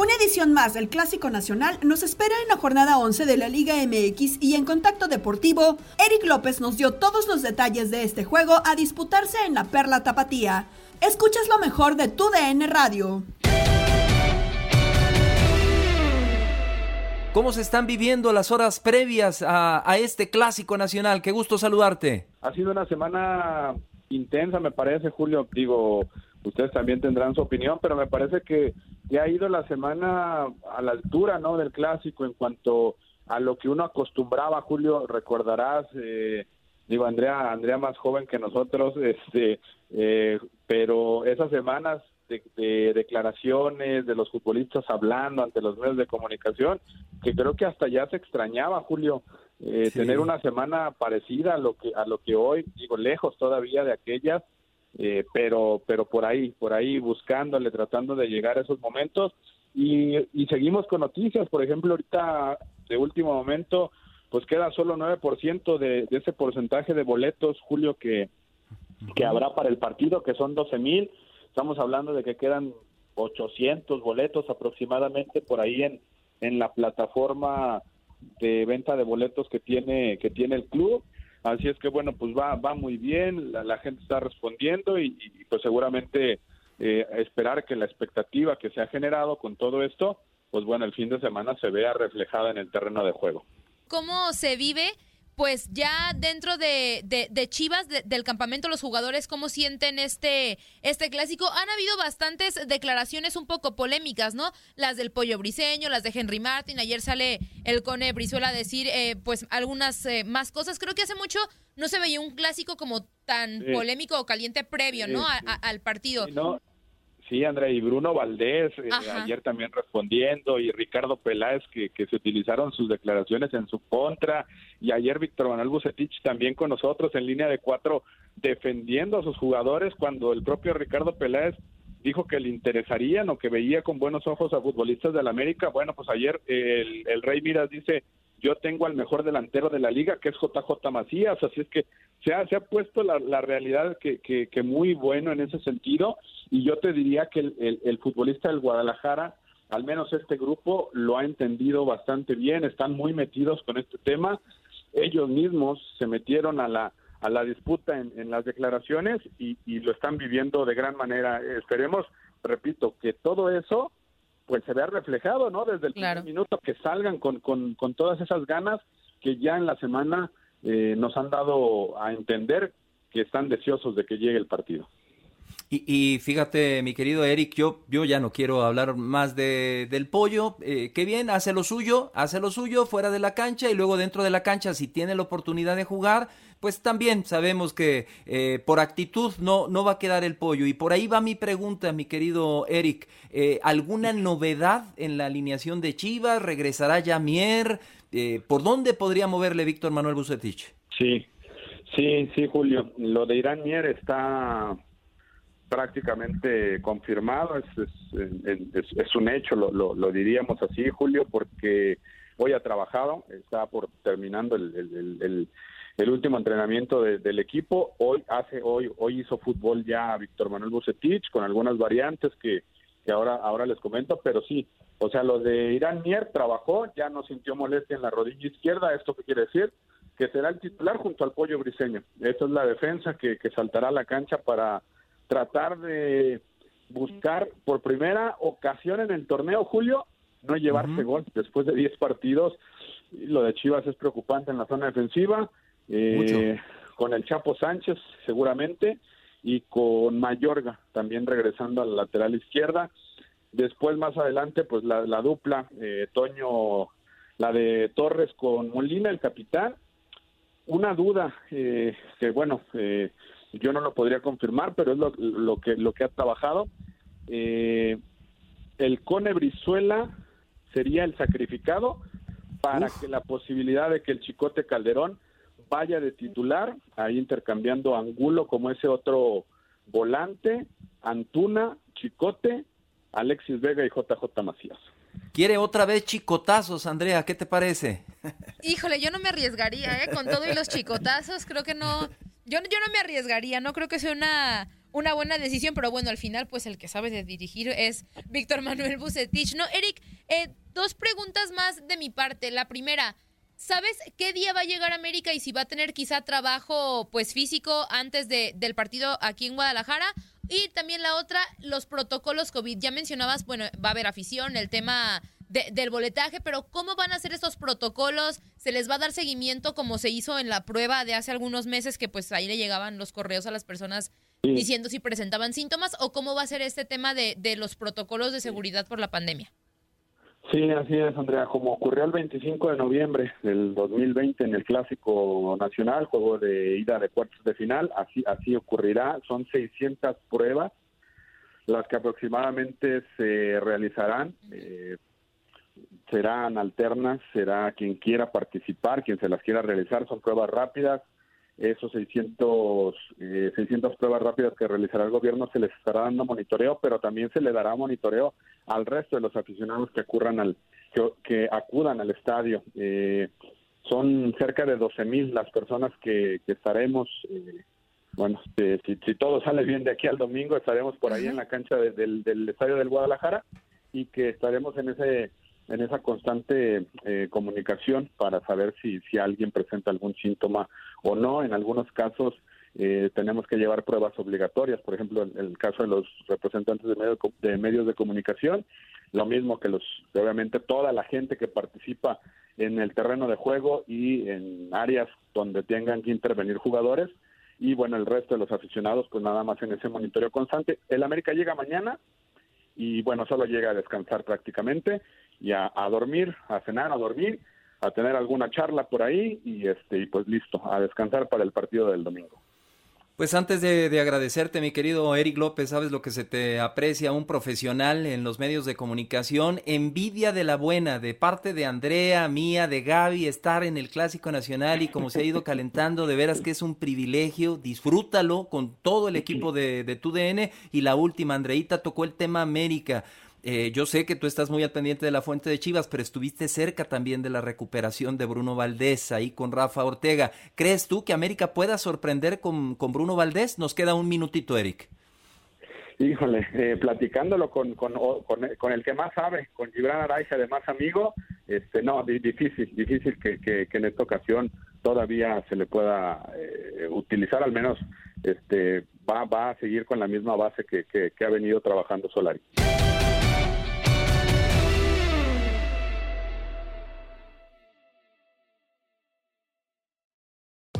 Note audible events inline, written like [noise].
Una edición más del Clásico Nacional nos espera en la jornada 11 de la Liga MX y en Contacto Deportivo, Eric López nos dio todos los detalles de este juego a disputarse en la Perla Tapatía. Escuchas lo mejor de tu DN Radio. ¿Cómo se están viviendo las horas previas a, a, este clásico nacional? Qué gusto saludarte. Ha sido una semana intensa, me parece, Julio. Digo, ustedes también tendrán su opinión, pero me parece que ya ha ido la semana a la altura, ¿no? Del clásico en cuanto a lo que uno acostumbraba, Julio. Recordarás, eh, digo, Andrea, Andrea más joven que nosotros, [laughs] este, eh, pero esas semanas de, declaraciones de los futbolistas hablando ante los medios de comunicación, que creo que hasta ya se extrañaba, Julio, eh, tener una semana parecida a lo que a lo que hoy, digo, lejos todavía de aquellas, eh, pero pero por ahí, por ahí buscándole, tratando de llegar a esos momentos. Y, y seguimos con noticias, por ejemplo, ahorita de último momento, pues queda solo 9% de, de ese porcentaje de boletos, Julio, que, que habrá para el partido, que son 12 mil. Estamos hablando de que quedan 800 boletos aproximadamente por ahí en, en la plataforma de venta de boletos que tiene que tiene el club. Así es que bueno, pues va va muy bien, la, gente está respondiendo y, pues seguramente eh, esperar que la expectativa que se ha generado con todo esto, pues bueno, el fin de semana se vea reflejada en el terreno de juego. ¿Cómo se vive pues ya dentro de, de, Chivas, del campamento, los jugadores, ¿cómo sienten este, este clásico? Han habido bastantes declaraciones un poco polémicas, ¿no? Las del Pollo Briseño, las de Henry Martin, ayer sale el Cone Brizuela a decir, eh, pues, algunas eh, más cosas. Creo que hace mucho no se veía un clásico como tan polémico o caliente previo, ¿no? al partido. Sí, Andrea, y Bruno Valdés eh, ayer también respondiendo, y Ricardo Peláez, que, que, se utilizaron sus declaraciones en su contra, y ayer Víctor Manuel Bucetich también con nosotros en línea de cuatro defendiendo a sus jugadores cuando el propio Ricardo Peláez dijo que le interesarían o que veía con buenos ojos a futbolistas del América. Bueno, pues ayer el, el Rey Miras dice, yo tengo al mejor delantero de la liga, que es JJ Macías, así es que se ha, se ha puesto la, la realidad que, que, muy bueno en ese sentido, y yo te diría que el, el, futbolista del Guadalajara, al menos este grupo, lo ha entendido bastante bien, están muy metidos con este tema, ellos mismos se metieron a la a la disputa en, en las declaraciones y, y lo están viviendo de gran manera. Esperemos, repito, que todo eso pues se vea reflejado, ¿no? Desde el primer minuto que salgan con, con, con, todas esas ganas que ya en la semana eh, nos han dado a entender que están deseosos de que llegue el partido. Y, fíjate, mi querido Eric, yo, yo ya no quiero hablar más de, del pollo. Eh, qué bien, hace lo suyo, hace lo suyo fuera de la cancha y luego dentro de la cancha, si tiene la oportunidad de jugar, pues también sabemos que eh, por actitud no, no va a quedar el pollo. Y por ahí va mi pregunta, mi querido Eric. Eh, ¿Alguna novedad en la alineación de Chivas? ¿Regresará Jamier? Eh, ¿Por dónde podría moverle Víctor Manuel Bucetich? Sí, sí, sí, Julio. Lo de Irán Mier está prácticamente confirmado, es, es, un hecho, lo, lo, diríamos así, Julio, porque hoy ha trabajado, está por terminando el, el, último entrenamiento del equipo. Hoy hace hoy hoy hizo fútbol ya Víctor Manuel Bucetich con algunas variantes que, que ahora ahora les comento, pero sí, o sea, lo de Irán Mier trabajó, ya no sintió molestia en la rodilla izquierda, esto qué quiere decir que será el titular junto al pollo briseño. Esa es la defensa que, que saltará a la cancha para tratar de buscar por primera ocasión en el torneo, Julio, no llevarse gol después de 10 partidos. Lo de Chivas es preocupante en la zona defensiva eh, con el Chapo Sánchez seguramente y con Mayorga también regresando a la lateral izquierda. Después más adelante pues la, dupla eh, Toño, la de Torres con Molina, el capitán. Una duda eh, que bueno, eh, yo no lo podría confirmar, pero es lo, lo que lo que ha trabajado. Eh, el Cone Brizuela sería el sacrificado para que la posibilidad de que el Chicote Calderón vaya de titular, ahí intercambiando Angulo como ese otro volante, Antuna, Chicote, Alexis Vega y JJ Macías. Quiere otra vez chicotazos, Andrea, ¿qué te parece? Híjole, yo no me arriesgaría, ¿eh? Con todo y los chicotazos, creo que no. Yo, yo no me arriesgaría, no creo que sea una, una buena decisión, pero bueno, al final, pues el que sabe de dirigir es Víctor Manuel Bucetich. No, Eric, eh, dos preguntas más de mi parte. La primera, ¿sabes qué día va a llegar América y si va a tener quizá trabajo pues físico antes de, del partido aquí en Guadalajara? Y también la otra, los protocolos COVID. Ya mencionabas, bueno, va a haber afición, el tema del boletaje, pero ¿cómo van a ser estos protocolos? ¿Se les va a dar seguimiento como se hizo en la prueba de hace algunos meses que pues ahí le llegaban los correos a las personas diciendo si presentaban síntomas o cómo va a ser este tema de, de los protocolos de seguridad por la pandemia? Sí, así es, Andrea. Como ocurrió el 25 de noviembre del 2020 en el Clásico Nacional, juego de ida de cuartos de final, así, así ocurrirá. Son 600 pruebas las que aproximadamente se realizarán. Eh, serán alternas, será quien quiera participar, quien se las quiera realizar. Son pruebas rápidas, esos 600, eh, 600 pruebas rápidas que realizará el gobierno se les estará dando monitoreo, pero también se le dará monitoreo al resto de los aficionados que ocurran al que, acudan al estadio. Eh, son cerca de 12 mil las personas que, estaremos. Eh, bueno, si, si, todo sale bien de aquí al domingo, estaremos por ahí en la cancha del, del estadio del Guadalajara y que estaremos en ese en esa constante eh, comunicación para saber si, si alguien presenta algún síntoma o no. En algunos casos eh, tenemos que llevar pruebas obligatorias, por ejemplo, en el caso de los representantes de, medio, de medios de comunicación, lo mismo que los, obviamente, toda la gente que participa en el terreno de juego y en áreas donde tengan que intervenir jugadores. Y bueno, el resto de los aficionados, pues nada más en ese monitoreo constante. El América llega mañana y bueno, solo llega a descansar prácticamente y a, dormir, a cenar, a dormir, a tener alguna charla por ahí y este y pues listo, a descansar para el partido del domingo. Pues antes de, agradecerte, mi querido Eric López, sabes lo que se te aprecia un profesional en los medios de comunicación, envidia de la buena, de parte de Andrea, mía, de Gaby, estar en el Clásico Nacional y como se ha ido calentando, de veras que es un privilegio, disfrútalo con todo el equipo de, de tu DN y la última, Andreita tocó el tema América. Eh, yo sé que tú estás muy al pendiente de la fuente de Chivas, pero estuviste cerca también de la recuperación de Bruno Valdés ahí con Rafa Ortega. ¿Crees tú que América pueda sorprender con, con Bruno Valdés? Nos queda un minutito, Eric. Híjole, eh, platicándolo con, con, con, el que más sabe, con Gibran Araiza, además amigo, este, no, difícil, difícil que, que, en esta ocasión todavía se le pueda eh, utilizar, al menos este, va, va a seguir con la misma base que, que ha venido trabajando Solari.